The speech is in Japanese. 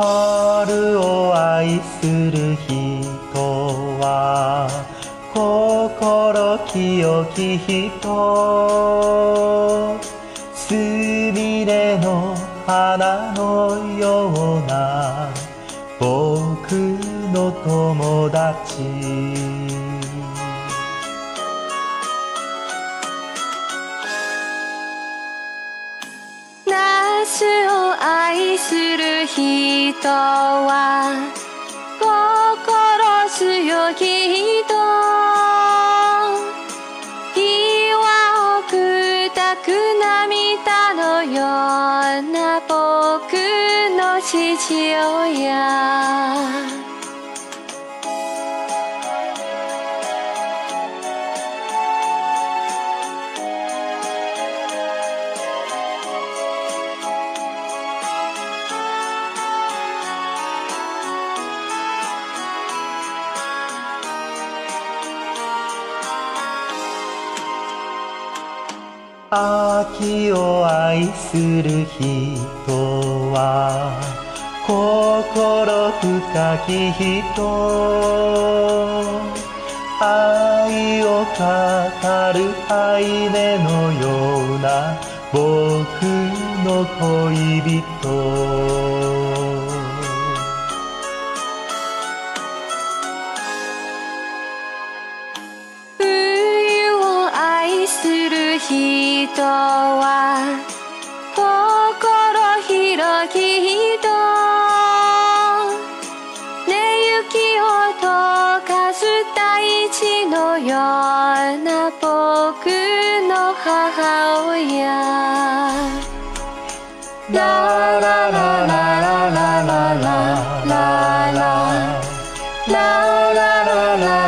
春を愛する人は心清き人すみれの花のような僕の友達。夏を愛する人は心強き人。岩を砕く涙のような僕の父親秋を愛する人は心深き人。愛を語る愛音のような僕の恋人。冬を愛する人。は心広き人。寝雪を溶かす大地のような僕の母親。ララララララララララララ啦啦